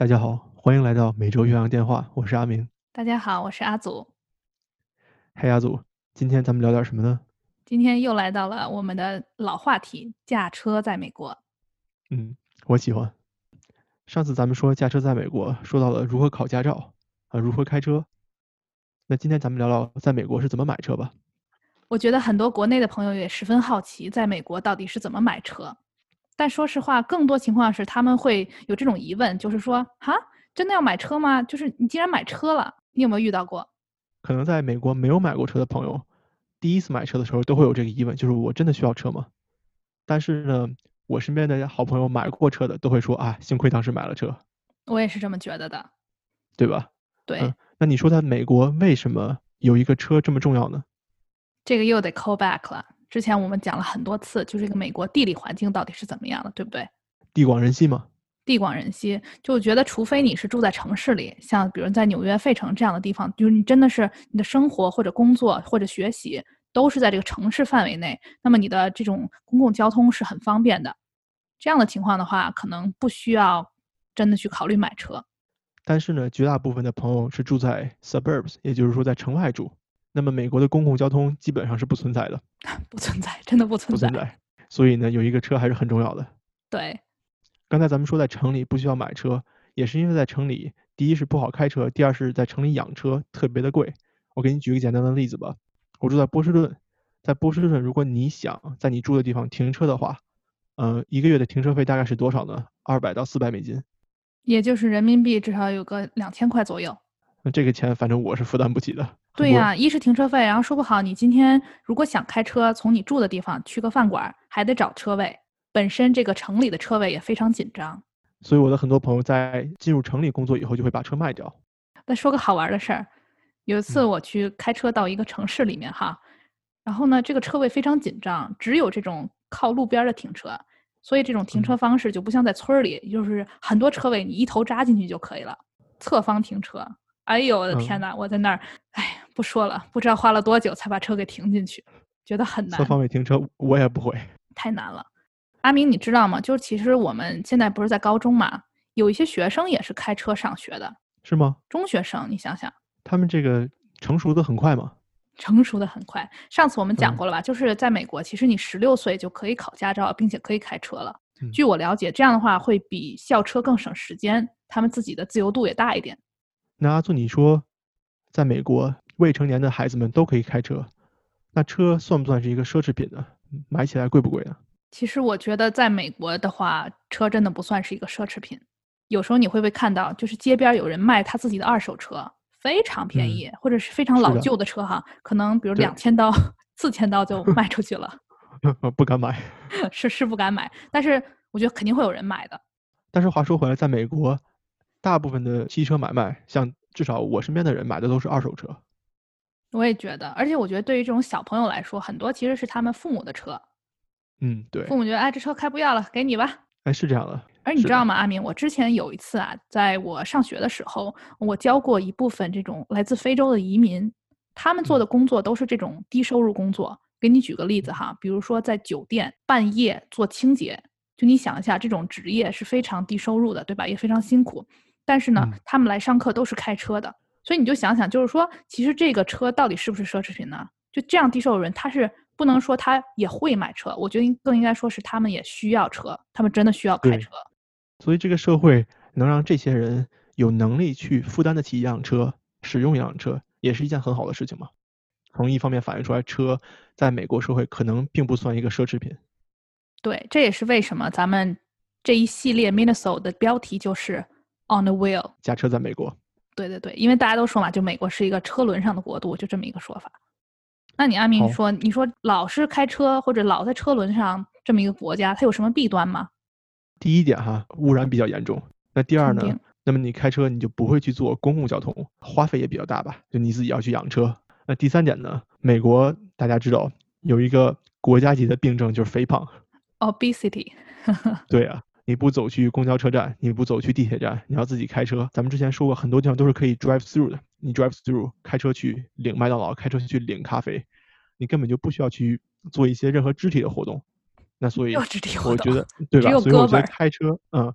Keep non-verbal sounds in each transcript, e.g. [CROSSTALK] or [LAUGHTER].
大家好，欢迎来到每周岳阳电话，我是阿明。大家好，我是阿祖。嘿，阿祖，今天咱们聊点什么呢？今天又来到了我们的老话题——驾车在美国。嗯，我喜欢。上次咱们说驾车在美国，说到了如何考驾照啊，如何开车。那今天咱们聊聊在美国是怎么买车吧。我觉得很多国内的朋友也十分好奇，在美国到底是怎么买车。但说实话，更多情况是他们会有这种疑问，就是说，哈，真的要买车吗？就是你既然买车了，你有没有遇到过？可能在美国没有买过车的朋友，第一次买车的时候都会有这个疑问，就是我真的需要车吗？但是呢，我身边的好朋友买过车的都会说啊，幸亏当时买了车。我也是这么觉得的，对吧？对。那你说在美国为什么有一个车这么重要呢？这个又得 call back 了。之前我们讲了很多次，就是这个美国地理环境到底是怎么样的，对不对？地广人稀吗？地广人稀，就觉得除非你是住在城市里，像比如在纽约、费城这样的地方，就是你真的是你的生活或者工作或者学习都是在这个城市范围内，那么你的这种公共交通是很方便的。这样的情况的话，可能不需要真的去考虑买车。但是呢，绝大部分的朋友是住在 suburbs，也就是说在城外住。那么美国的公共交通基本上是不存在的，[LAUGHS] 不存在，真的不存在。不存在。所以呢，有一个车还是很重要的。对。刚才咱们说在城里不需要买车，也是因为在城里，第一是不好开车，第二是在城里养车特别的贵。我给你举个简单的例子吧，我住在波士顿，在波士顿，如果你想在你住的地方停车的话，呃，一个月的停车费大概是多少呢？二百到四百美金，也就是人民币至少有个两千块左右。那这个钱反正我是负担不起的。对呀，一是停车费，然后说不好，你今天如果想开车从你住的地方去个饭馆，还得找车位，本身这个城里的车位也非常紧张。所以我的很多朋友在进入城里工作以后，就会把车卖掉。再说个好玩的事儿，有一次我去开车到一个城市里面哈，然后呢，这个车位非常紧张，只有这种靠路边的停车，所以这种停车方式就不像在村儿里，就是很多车位你一头扎进去就可以了，侧方停车。哎呦我的天哪！我在那儿，哎，不说了，不知道花了多久才把车给停进去，觉得很难。侧方位停车我也不会，太难了。阿明，你知道吗？就是其实我们现在不是在高中嘛，有一些学生也是开车上学的，是吗？中学生，你想想，他们这个成熟的很快吗？成熟的很快。上次我们讲过了吧？就是在美国，其实你十六岁就可以考驾照，并且可以开车了。据我了解，这样的话会比校车更省时间，他们自己的自由度也大一点。那阿祖，你说，在美国未成年的孩子们都可以开车，那车算不算是一个奢侈品呢？买起来贵不贵呢？其实我觉得，在美国的话，车真的不算是一个奢侈品。有时候你会不会看到，就是街边有人卖他自己的二手车，非常便宜，或者是非常老旧的车哈，可能比如两千刀、四千刀就卖出去了。[LAUGHS] 不敢买，[LAUGHS] 是是不敢买，但是我觉得肯定会有人买的。但是话说回来，在美国。大部分的汽车买卖，像至少我身边的人买的都是二手车。我也觉得，而且我觉得对于这种小朋友来说，很多其实是他们父母的车。嗯，对。父母觉得，哎，这车开不要了，给你吧。哎，是这样的。而你知道吗，阿明？我之前有一次啊，在我上学的时候，我教过一部分这种来自非洲的移民，他们做的工作都是这种低收入工作。给你举个例子哈，比如说在酒店半夜做清洁，就你想一下，这种职业是非常低收入的，对吧？也非常辛苦。但是呢，他们来上课都是开车的，所以你就想想，就是说，其实这个车到底是不是奢侈品呢？就这样低收入人，他是不能说他也会买车，我觉得更应该说是他们也需要车，他们真的需要开车。所以这个社会能让这些人有能力去负担得起一辆车，使用一辆车，也是一件很好的事情嘛。从一方面反映出来，车在美国社会可能并不算一个奢侈品。对，这也是为什么咱们这一系列 Minnesota 的标题就是。On the wheel，驾车在美国。对对对，因为大家都说嘛，就美国是一个车轮上的国度，就这么一个说法。那你阿明说，你说老是开车或者老在车轮上这么一个国家，它有什么弊端吗？第一点哈，污染比较严重。那第二呢？那么你开车你就不会去坐公共交通，花费也比较大吧？就你自己要去养车。那第三点呢？美国大家知道有一个国家级的病症就是肥胖，obesity。对啊。你不走去公交车站，你不走去地铁站，你要自己开车。咱们之前说过，很多地方都是可以 drive through 的。你 drive through 开车去领麦当劳，开车去领咖啡，你根本就不需要去做一些任何肢体的活动。那所以我觉得 [LAUGHS] 对吧？所以我觉得开车，嗯，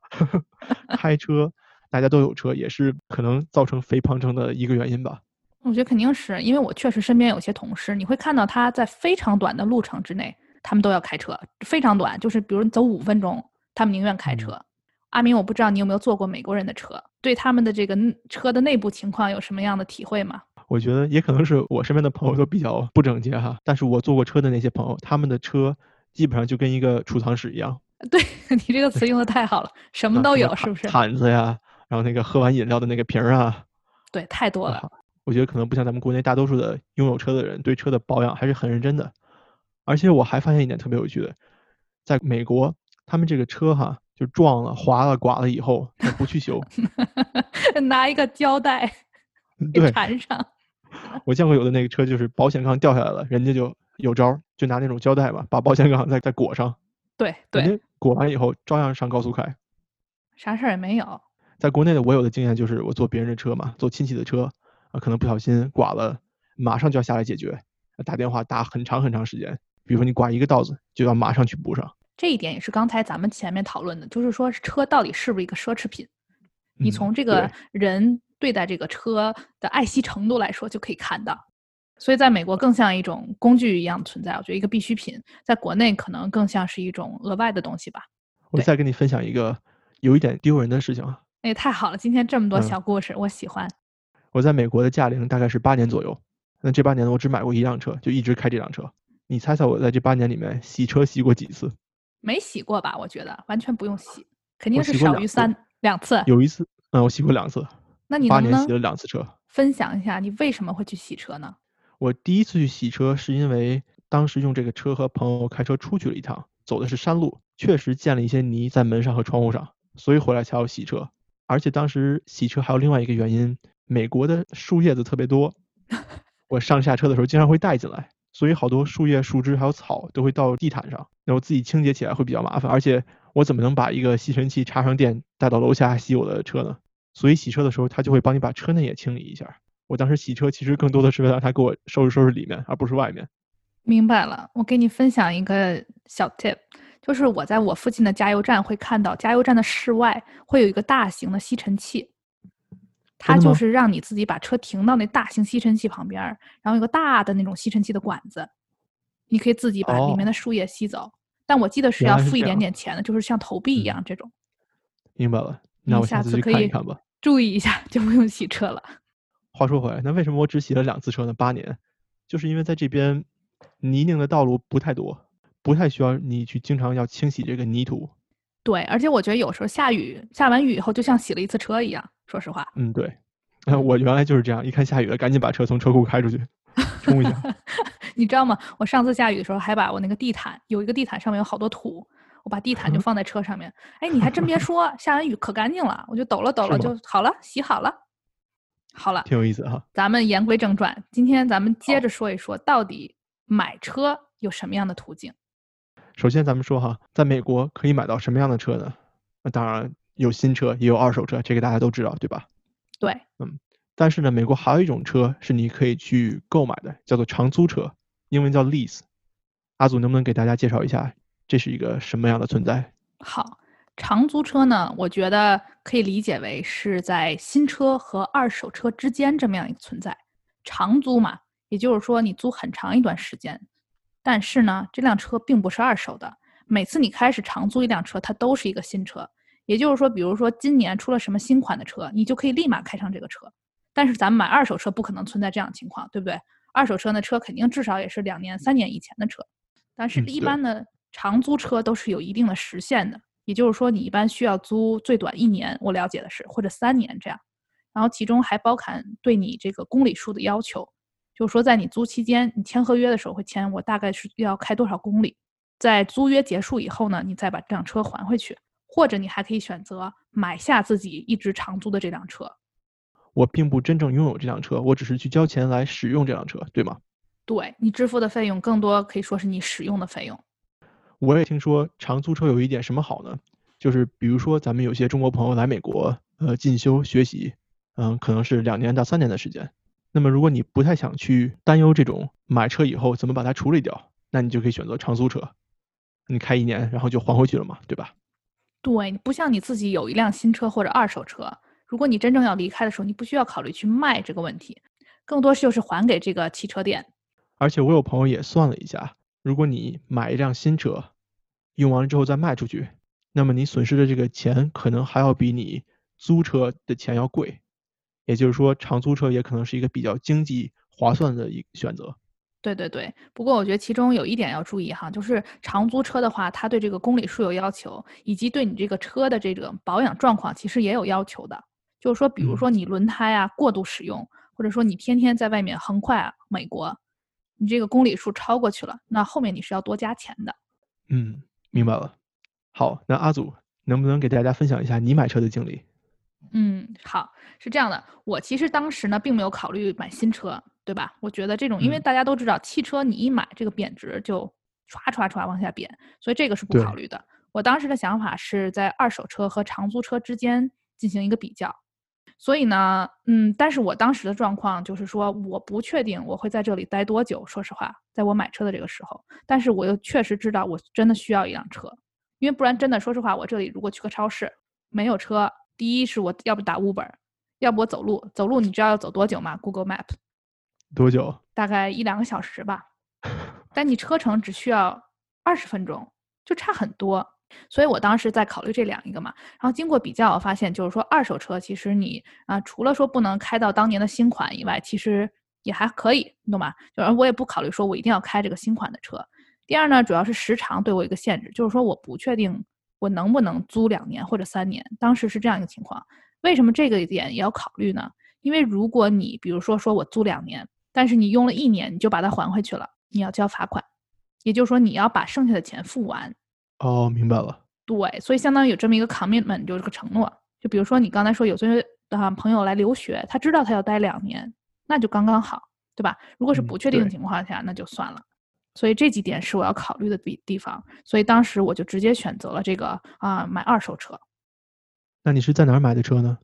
[LAUGHS] 开车，大家都有车，也是可能造成肥胖症的一个原因吧。我觉得肯定是因为我确实身边有些同事，你会看到他在非常短的路程之内，他们都要开车，非常短，就是比如走五分钟，他们宁愿开车。阿明，我不知道你有没有坐过美国人的车，对他们的这个车的内部情况有什么样的体会吗？我觉得也可能是我身边的朋友都比较不整洁哈，但是我坐过车的那些朋友，他们的车基本上就跟一个储藏室一样。对 [LAUGHS] 你这个词用的太好了，什么都有，是不是？毯子呀，然后那个喝完饮料的那个瓶儿啊，对，太多了。我觉得可能不像咱们国内大多数的拥有车的人对车的保养还是很认真的，而且我还发现一点特别有趣的，在美国他们这个车哈就撞了、划了、剐了以后，他不去修，[LAUGHS] 拿一个胶带对缠上。[LAUGHS] 我见过有的那个车就是保险杠掉下来了，人家就有招，就拿那种胶带吧，把保险杠再再裹上。对对，裹完以后照样上高速开，啥事儿也没有。在国内的我有的经验就是我坐别人的车嘛，坐亲戚的车啊。可能不小心剐了，马上就要下来解决，打电话打很长很长时间。比如说你刮一个道子，就要马上去补上。这一点也是刚才咱们前面讨论的，就是说车到底是不是一个奢侈品？你从这个人对待这个车的爱惜程度来说就可以看到。所以在美国更像一种工具一样存在，我觉得一个必需品。在国内可能更像是一种额外的东西吧。我再跟你分享一个有一点丢人的事情啊！哎，太好了，今天这么多小故事，我喜欢。我在美国的驾龄大概是八年左右，那这八年呢，我只买过一辆车，就一直开这辆车。你猜猜我在这八年里面洗车洗过几次？没洗过吧？我觉得完全不用洗，肯定是少于三两次。有一次，嗯，我洗过两次。那你八年洗了两次车。分享一下你为什么会去洗车呢？我第一次去洗车是因为当时用这个车和朋友开车出去了一趟，走的是山路，确实溅了一些泥在门上和窗户上，所以回来才要洗车。而且当时洗车还有另外一个原因。美国的树叶子特别多，[LAUGHS] 我上下车的时候经常会带进来，所以好多树叶、树枝还有草都会到地毯上，那我自己清洁起来会比较麻烦。而且我怎么能把一个吸尘器插上电带到楼下洗我的车呢？所以洗车的时候，他就会帮你把车内也清理一下。我当时洗车其实更多的是为了让他给我收拾收拾里面，而不是外面。明白了，我给你分享一个小 tip，就是我在我附近的加油站会看到，加油站的室外会有一个大型的吸尘器。它就是让你自己把车停到那大型吸尘器旁边，然后有个大的那种吸尘器的管子，你可以自己把里面的树叶吸走。但我记得是要付一点点钱的，就是像投币一样这种。明白了，那我下次可以看吧。[LAUGHS] 注意一下，就不用洗车了。话说回来，那为什么我只洗了两次车呢？八年，就是因为在这边泥泞的道路不太多，不太需要你去经常要清洗这个泥土。对，而且我觉得有时候下雨，下完雨以后就像洗了一次车一样。说实话，嗯，对，我原来就是这样，一看下雨了，赶紧把车从车库开出去冲一下。[LAUGHS] 你知道吗？我上次下雨的时候，还把我那个地毯，有一个地毯上面有好多土，我把地毯就放在车上面。哎，你还真别说，下完雨可干净了，我就抖了抖了就好了，洗好了，好了，挺有意思哈。咱们言归正传，今天咱们接着说一说，到底买车有什么样的途径。首先，咱们说哈，在美国可以买到什么样的车呢？那当然有新车，也有二手车，这个大家都知道，对吧？对，嗯。但是呢，美国还有一种车是你可以去购买的，叫做长租车，英文叫 lease。阿祖能不能给大家介绍一下，这是一个什么样的存在？好，长租车呢，我觉得可以理解为是在新车和二手车之间这么样一个存在。长租嘛，也就是说你租很长一段时间。但是呢，这辆车并不是二手的。每次你开始长租一辆车，它都是一个新车。也就是说，比如说今年出了什么新款的车，你就可以立马开上这个车。但是咱们买二手车不可能存在这样情况，对不对？二手车呢车肯定至少也是两年、三年以前的车。但是一般的长租车都是有一定的时限的，也就是说你一般需要租最短一年，我了解的是或者三年这样。然后其中还包含对你这个公里数的要求。就是说，在你租期间，你签合约的时候会签我大概是要开多少公里，在租约结束以后呢，你再把这辆车还回去，或者你还可以选择买下自己一直长租的这辆车。我并不真正拥有这辆车，我只是去交钱来使用这辆车，对吗？对你支付的费用更多可以说是你使用的费用。我也听说长租车有一点什么好呢？就是比如说咱们有些中国朋友来美国，呃，进修学习，嗯，可能是两年到三年的时间。那么，如果你不太想去担忧这种买车以后怎么把它处理掉，那你就可以选择长租车，你开一年，然后就还回去了嘛，对吧？对，不像你自己有一辆新车或者二手车，如果你真正要离开的时候，你不需要考虑去卖这个问题，更多是就是还给这个汽车店。而且我有朋友也算了一下，如果你买一辆新车，用完了之后再卖出去，那么你损失的这个钱可能还要比你租车的钱要贵。也就是说，长租车也可能是一个比较经济划算的一选择。对对对，不过我觉得其中有一点要注意哈，就是长租车的话，它对这个公里数有要求，以及对你这个车的这个保养状况其实也有要求的。就是说，比如说你轮胎啊过度使用，或者说你天天在外面横跨美国，你这个公里数超过去了，那后面你是要多加钱的。嗯，明白了。好，那阿祖能不能给大家分享一下你买车的经历？嗯，好，是这样的，我其实当时呢并没有考虑买新车，对吧？我觉得这种，因为大家都知道，汽车你一买这个贬值就唰唰唰往下贬，所以这个是不考虑的。我当时的想法是在二手车和长租车之间进行一个比较，所以呢，嗯，但是我当时的状况就是说，我不确定我会在这里待多久。说实话，在我买车的这个时候，但是我又确实知道我真的需要一辆车，因为不然真的，说实话，我这里如果去个超市没有车。第一是我要不打 Uber，要不我走路。走路你知道要走多久吗？Google Map 多久？大概一两个小时吧。[LAUGHS] 但你车程只需要二十分钟，就差很多。所以我当时在考虑这两一个嘛。然后经过比较，我发现就是说二手车其实你啊，除了说不能开到当年的新款以外，其实也还可以，你懂吗？就是我也不考虑说我一定要开这个新款的车。第二呢，主要是时长对我一个限制，就是说我不确定。我能不能租两年或者三年？当时是这样一个情况。为什么这个点也要考虑呢？因为如果你比如说说我租两年，但是你用了一年你就把它还回去了，你要交罚款。也就是说你要把剩下的钱付完。哦，明白了。对，所以相当于有这么一个 commitment，就是个承诺。就比如说你刚才说有些啊朋友来留学，他知道他要待两年，那就刚刚好，对吧？如果是不确定的情况下，那就算了。所以这几点是我要考虑的地地方，所以当时我就直接选择了这个啊，买二手车。那你是在哪儿买的车呢？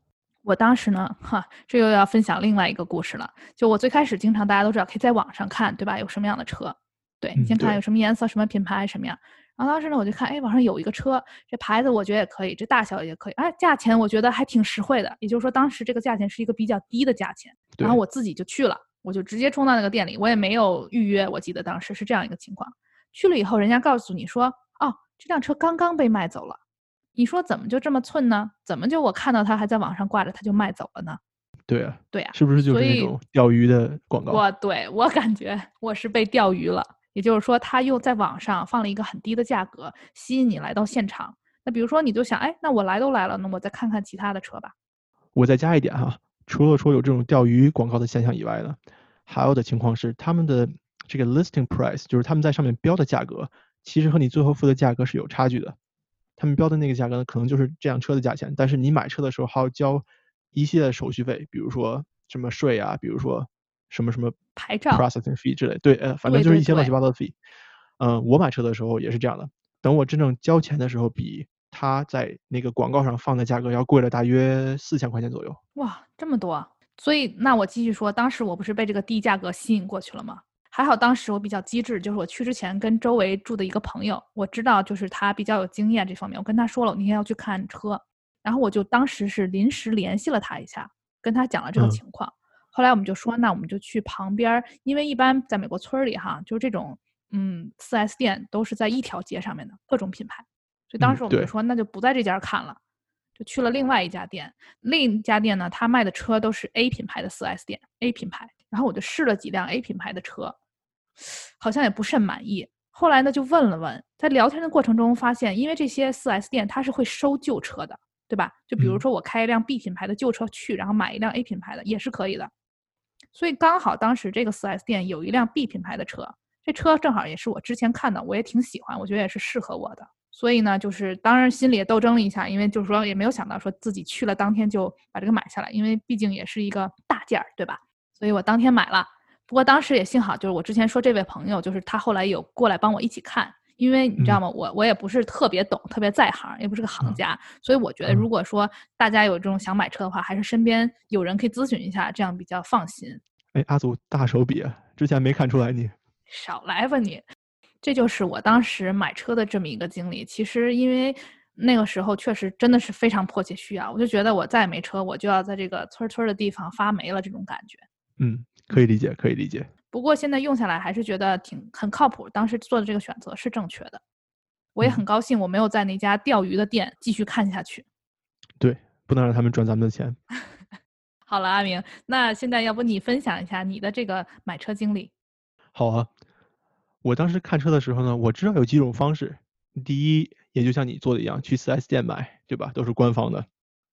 我当时呢，哈，这又要分享另外一个故事了。就我最开始经常大家都知道，可以在网上看，对吧？有什么样的车？对你先看有什么颜色、什么品牌、什么样。然后当时呢，我就看，哎，网上有一个车，这牌子我觉得也可以，这大小也可以，哎，价钱我觉得还挺实惠的。也就是说，当时这个价钱是一个比较低的价钱。然后我自己就去了。我就直接冲到那个店里，我也没有预约。我记得当时是这样一个情况，去了以后，人家告诉你说：“哦，这辆车刚刚被卖走了。”你说怎么就这么寸呢？怎么就我看到他还在网上挂着，他就卖走了呢？对啊，对啊，是不是就是那种钓鱼的广告？我对我感觉我是被钓鱼了。也就是说，他又在网上放了一个很低的价格，吸引你来到现场。那比如说，你就想，哎，那我来都来了，那我再看看其他的车吧。我再加一点哈。除了说有这种钓鱼广告的现象以外呢，还有的情况是他们的这个 listing price，就是他们在上面标的价格，其实和你最后付的价格是有差距的。他们标的那个价格呢，可能就是这辆车的价钱，但是你买车的时候还要交一系列手续费，比如说什么税啊，比如说什么什么牌照 processing fee 之类。对，呃，反正就是一些乱七八糟的 fee。嗯，我买车的时候也是这样的，等我真正交钱的时候，比他在那个广告上放的价格要贵了大约四千块钱左右。哇，这么多！所以那我继续说，当时我不是被这个低价格吸引过去了吗？还好当时我比较机智，就是我去之前跟周围住的一个朋友，我知道就是他比较有经验这方面，我跟他说了我那天要去看车，然后我就当时是临时联系了他一下，跟他讲了这个情况。后来我们就说，那我们就去旁边，因为一般在美国村里哈，就是这种嗯四 S 店都是在一条街上面的各种品牌。所以当时我们就说，那就不在这家看了，就去了另外一家店。另一家店呢，他卖的车都是 A 品牌的 4S 店，A 品牌。然后我就试了几辆 A 品牌的车，好像也不甚满意。后来呢，就问了问，在聊天的过程中发现，因为这些 4S 店它是会收旧车的，对吧？就比如说我开一辆 B 品牌的旧车去，然后买一辆 A 品牌的也是可以的。所以刚好当时这个 4S 店有一辆 B 品牌的车，这车正好也是我之前看的，我也挺喜欢，我觉得也是适合我的。所以呢，就是当然心里也斗争了一下，因为就是说也没有想到说自己去了当天就把这个买下来，因为毕竟也是一个大件儿，对吧？所以我当天买了。不过当时也幸好，就是我之前说这位朋友，就是他后来有过来帮我一起看，因为你知道吗？我我也不是特别懂，特别在行，也不是个行家，所以我觉得如果说大家有这种想买车的话，还是身边有人可以咨询一下，这样比较放心。哎，阿祖大手笔，之前没看出来你。少来吧你。这就是我当时买车的这么一个经历。其实，因为那个时候确实真的是非常迫切需要，我就觉得我再也没车，我就要在这个村村的地方发霉了，这种感觉。嗯，可以理解，可以理解。不过现在用下来还是觉得挺很靠谱，当时做的这个选择是正确的。我也很高兴我没有在那家钓鱼的店继续看下去。对，不能让他们赚咱们的钱。[LAUGHS] 好了，阿明，那现在要不你分享一下你的这个买车经历？好啊，我当时看车的时候呢，我知道有几种方式。第一，也就像你做的一样，去 4S 店买，对吧？都是官方的。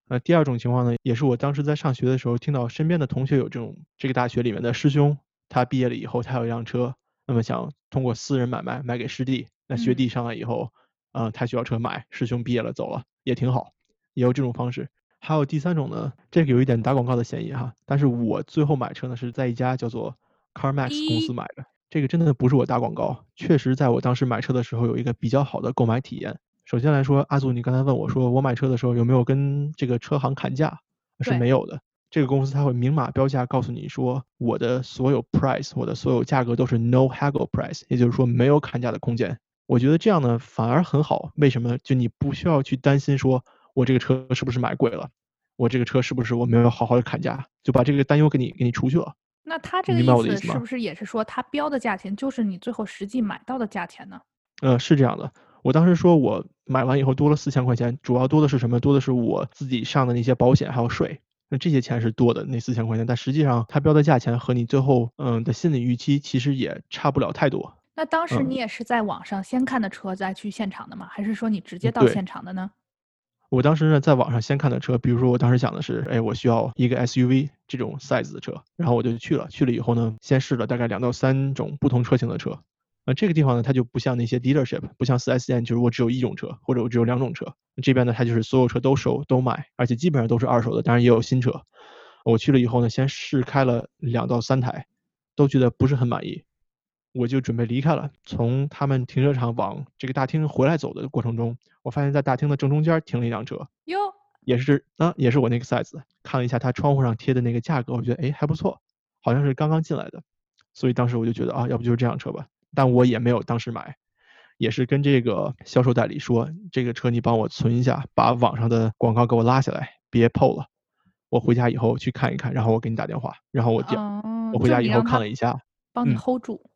那第二种情况呢，也是我当时在上学的时候听到身边的同学有这种，这个大学里面的师兄，他毕业了以后，他有一辆车，那么想通过私人买卖卖给师弟。那学弟上来以后，嗯，他需要车买，师兄毕业了走了，也挺好，也有这种方式。还有第三种呢，这个有一点打广告的嫌疑哈，但是我最后买车呢是在一家叫做 CarMax 公司买的。这个真的不是我打广告，确实在我当时买车的时候有一个比较好的购买体验。首先来说，阿祖，你刚才问我说我买车的时候有没有跟这个车行砍价，是没有的。这个公司它会明码标价告诉你说我的所有 price，我的所有价格都是 no haggle price，也就是说没有砍价的空间。我觉得这样呢反而很好，为什么？就你不需要去担心说我这个车是不是买贵了，我这个车是不是我没有好好的砍价，就把这个担忧给你给你除去了。那他这个意思是不是也是说，他标的价钱就是你最后实际买到的价钱呢？呃，是这样的。我当时说我买完以后多了四千块钱，主要多的是什么？多的是我自己上的那些保险还有税。那这些钱是多的，那四千块钱。但实际上，它标的价钱和你最后嗯的心理预期其实也差不了太多。那当时你也是在网上先看的车再去现场的吗？还是说你直接到现场的呢？我当时呢，在网上先看的车，比如说我当时想的是，哎，我需要一个 SUV 这种 size 的车，然后我就去了。去了以后呢，先试了大概两到三种不同车型的车。那这个地方呢，它就不像那些 dealership，不像 4S 店，就是我只有一种车，或者我只有两种车。这边呢，它就是所有车都收都卖，而且基本上都是二手的，当然也有新车。我去了以后呢，先试开了两到三台，都觉得不是很满意。我就准备离开了。从他们停车场往这个大厅回来走的过程中，我发现在大厅的正中间停了一辆车，哟，也是啊，也是我那个 size。看了一下它窗户上贴的那个价格，我觉得哎还不错，好像是刚刚进来的，所以当时我就觉得啊，要不就是这辆车吧。但我也没有当时买，也是跟这个销售代理说，这个车你帮我存一下，把网上的广告给我拉下来，别 PO 了。我回家以后去看一看，然后我给你打电话。然后我就我回家以后看了一下，帮你 hold 住。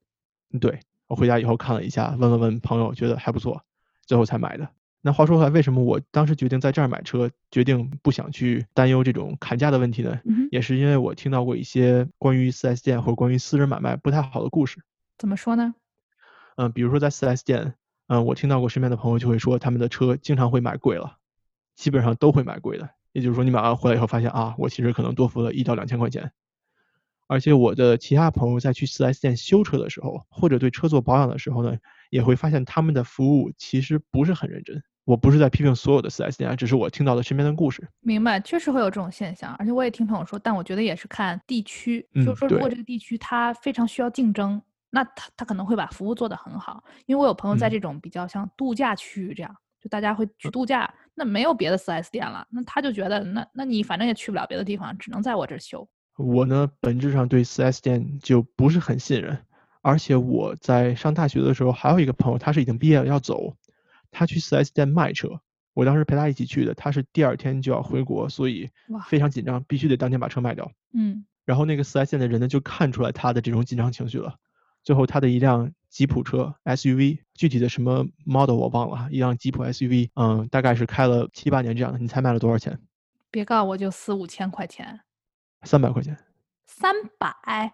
对我回家以后看了一下，问了问朋友，觉得还不错，最后才买的。那话说回来，为什么我当时决定在这儿买车，决定不想去担忧这种砍价的问题呢？也是因为我听到过一些关于 4S 店或者关于私人买卖不太好的故事。怎么说呢？嗯，比如说在 4S 店，嗯，我听到过身边的朋友就会说，他们的车经常会买贵了，基本上都会买贵的。也就是说，你买完回来以后发现啊，我其实可能多付了一到两千块钱。而且我的其他朋友在去 4S 店修车的时候，或者对车做保养的时候呢，也会发现他们的服务其实不是很认真。我不是在批评所有的 4S 店啊，只是我听到了身边的故事。明白，确实会有这种现象。而且我也听朋友说，但我觉得也是看地区，就是说如果这个地区它非常需要竞争，那他他可能会把服务做得很好。因为我有朋友在这种比较像度假区域这样，就大家会去度假，那没有别的 4S 店了，那他就觉得那那你反正也去不了别的地方，只能在我这儿修。我呢，本质上对 4S 店就不是很信任，而且我在上大学的时候还有一个朋友，他是已经毕业了要走，他去 4S 店卖车，我当时陪他一起去的，他是第二天就要回国，所以非常紧张，必须得当天把车卖掉。嗯，然后那个 4S 店的人呢就看出来他的这种紧张情绪了，最后他的一辆吉普车 SUV，具体的什么 model 我忘了，一辆吉普 SUV，嗯，大概是开了七八年这样的，你猜卖了多少钱？别告我就四五千块钱。三百块钱，三百，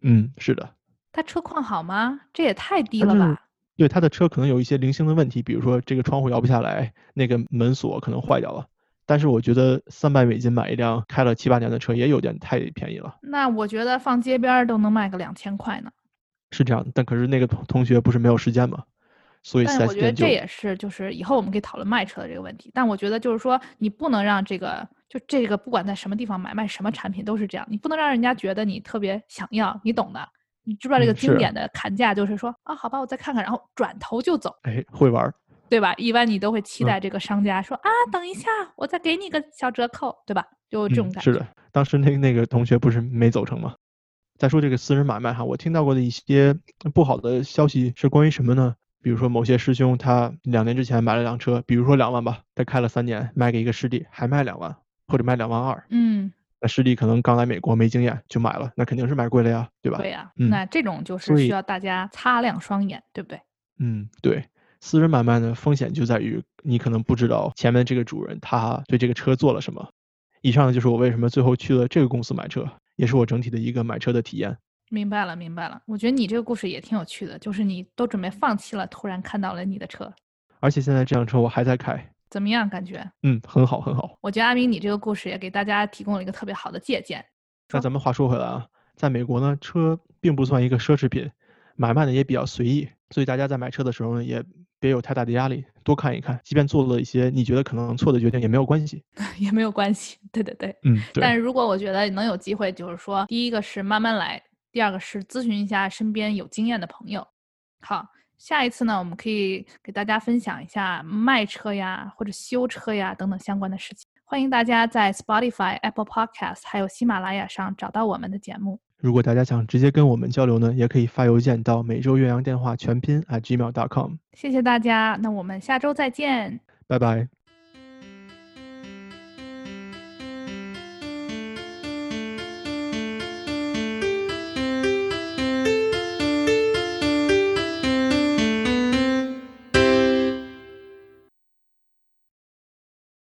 嗯，是的。他车况好吗？这也太低了吧。对，他的车可能有一些零星的问题，比如说这个窗户摇不下来，那个门锁可能坏掉了。但是我觉得三百美金买一辆开了七八年的车也有点太便宜了。那我觉得放街边都能卖个两千块呢。是这样，但可是那个同同学不是没有时间吗？所以但我觉得这也是，就是以后我们可以讨论卖车的这个问题。但我觉得就是说，你不能让这个，就这个不管在什么地方买卖什么产品都是这样，你不能让人家觉得你特别想要，你懂的。你知不知道这个经典的砍价就是说啊，好吧，我再看看，然后转头就走。哎，会玩，对吧？一般你都会期待这个商家说啊，等一下，我再给你个小折扣，对吧？就这种感觉。是的，当时那那个同学不是没走成吗？再说这个私人买卖哈，我听到过的一些不好的消息是关于什么呢？比比如说某些师兄他两年之前买了辆车，比如说两万吧，他开了三年，卖给一个师弟还卖两万，或者卖两万二，嗯，那师弟可能刚来美国没经验就买了，那肯定是买贵了呀，对吧？对呀、嗯那这种就是需要大家擦亮双眼，对不对？嗯，对，私人买卖呢，风险就在于你可能不知道前面这个主人他对这个车做了什么。以上呢就是我为什么最后去了这个公司买车，也是我整体的一个买车的体验。明白了，明白了。我觉得你这个故事也挺有趣的，就是你都准备放弃了，突然看到了你的车，而且现在这辆车我还在开，怎么样？感觉？嗯，很好很好。我觉得阿明，你这个故事也给大家提供了一个特别好的借鉴。那咱们话说回来啊，在美国呢，车并不算一个奢侈品，买卖呢也比较随意，所以大家在买车的时候呢，也别有太大的压力，多看一看，即便做了一些你觉得可能错的决定也没有关系。[LAUGHS] 也没有关系，对对对。嗯，但是如果我觉得能有机会，就是说，第一个是慢慢来，第二个是咨询一下身边有经验的朋友。好，下一次呢，我们可以给大家分享一下卖车呀或者修车呀等等相关的事情。欢迎大家在 Spotify、Apple Podcast 还有喜马拉雅上找到我们的节目。如果大家想直接跟我们交流呢，也可以发邮件到每周岳阳电话全拼 at gmail.com。谢谢大家，那我们下周再见。拜拜。